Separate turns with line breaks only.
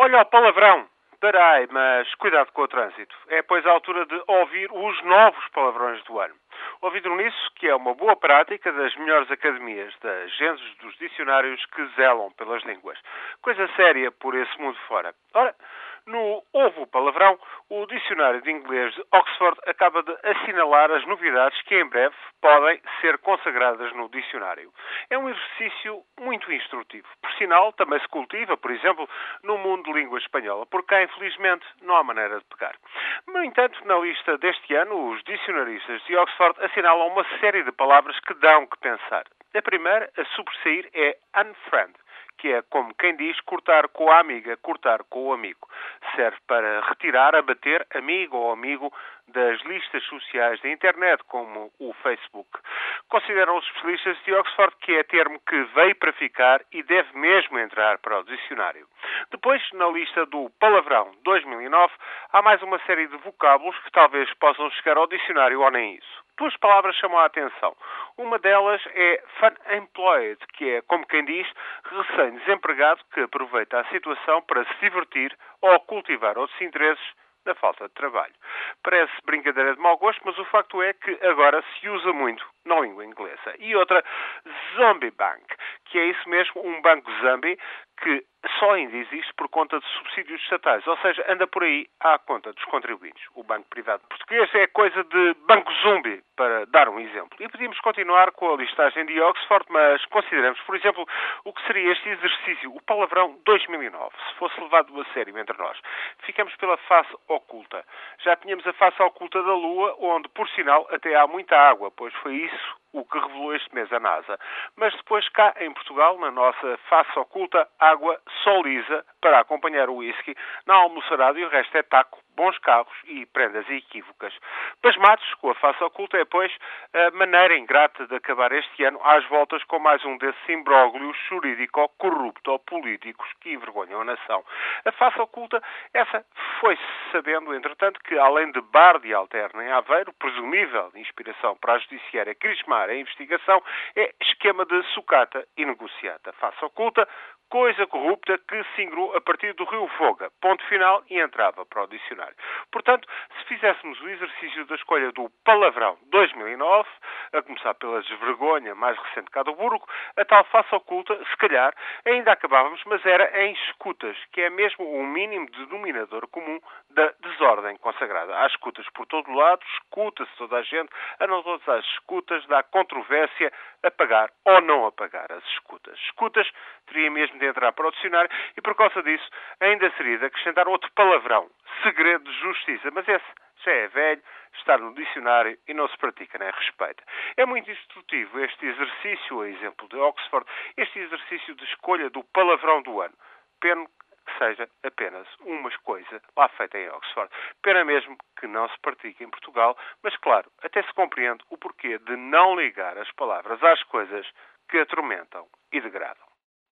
Olha o palavrão. Parai, mas cuidado com o trânsito. É, pois, a altura de ouvir os novos palavrões do ano. Ouvido nisso, que é uma boa prática das melhores academias, das gênesis dos dicionários que zelam pelas línguas. Coisa séria por esse mundo fora. Ora, no Ovo Palavrão, o dicionário de inglês de Oxford acaba de assinalar as novidades que em breve podem ser consagradas no dicionário. É um exercício muito instrutivo. Por sinal, também se cultiva, por exemplo, no mundo de língua espanhola, porque cá, infelizmente, não há maneira de pegar. No entanto, na lista deste ano, os dicionaristas de Oxford assinalam uma série de palavras que dão que pensar. A primeira a sobressair é unfriend que é, como quem diz, cortar com a amiga, cortar com o amigo. Serve para retirar, abater amigo ou amigo das listas sociais da internet, como o Facebook. Consideram os especialistas de Oxford que é termo que veio para ficar e deve mesmo entrar para o dicionário. Depois, na lista do Palavrão 2009, há mais uma série de vocábulos que talvez possam chegar ao dicionário ou nem isso. Duas palavras chamam a atenção. Uma delas é fun-employed, que é, como quem diz, recém-desempregado que aproveita a situação para se divertir ou cultivar outros interesses na falta de trabalho. Parece brincadeira de mau gosto, mas o facto é que agora se usa muito na língua inglesa. E outra, Zombie Bank, que é isso mesmo, um banco zombie que só ainda existe por conta de subsídios estatais, ou seja, anda por aí à conta dos contribuintes. O Banco Privado Português é coisa de banco zumbi, para dar um exemplo. E podíamos continuar com a listagem de Oxford, mas consideramos, por exemplo, o que seria este exercício, o palavrão 2009, se fosse levado a sério entre nós. Ficamos pela face oculta. Já tínhamos a face oculta da Lua, onde, por sinal, até há muita água, pois foi isso o que revelou este mês a NASA. Mas depois cá em Portugal, na nossa face oculta, água só lisa para acompanhar o whisky, na almoçarada e o resto é taco, bons carros e prendas equívocas. Pasmados, com a face oculta, é, pois, a maneira ingrata de acabar este ano às voltas com mais um desses imbróglios jurídico-corrupto-políticos que envergonham a nação. A face oculta, essa foi-se sabendo, entretanto, que além de bar de alterna em Aveiro, presumível inspiração para a judiciária crismar a investigação, é esquema de sucata e negociata. Face oculta, coisa corrupta que se ingrou a partir do rio Foga, ponto final, e entrava para o dicionário. Portanto, se fizéssemos o exercício da escolha do palavrão 2009, a começar pela desvergonha mais recente cá do Burgo, a tal face oculta, se calhar, ainda acabávamos, mas era em escutas, que é mesmo o mínimo denominador comum da desordem consagrada. Há escutas por todo lado, escuta-se toda a gente, andam todas as escutas, dá controvérsia a pagar ou não a pagar as escutas. Escutas teria mesmo de entrar para o dicionário e, por causa disso, ainda seria de acrescentar outro palavrão, segredo de justiça. Mas esse já é velho, está no dicionário e não se pratica nem respeita. É muito instrutivo este exercício, a exemplo de Oxford, este exercício de escolha do palavrão do ano. Pena que seja apenas uma coisa lá feita em Oxford. Pena mesmo que não se pratique em Portugal, mas claro, até se compreende o porquê de não ligar as palavras às coisas que atormentam e degradam.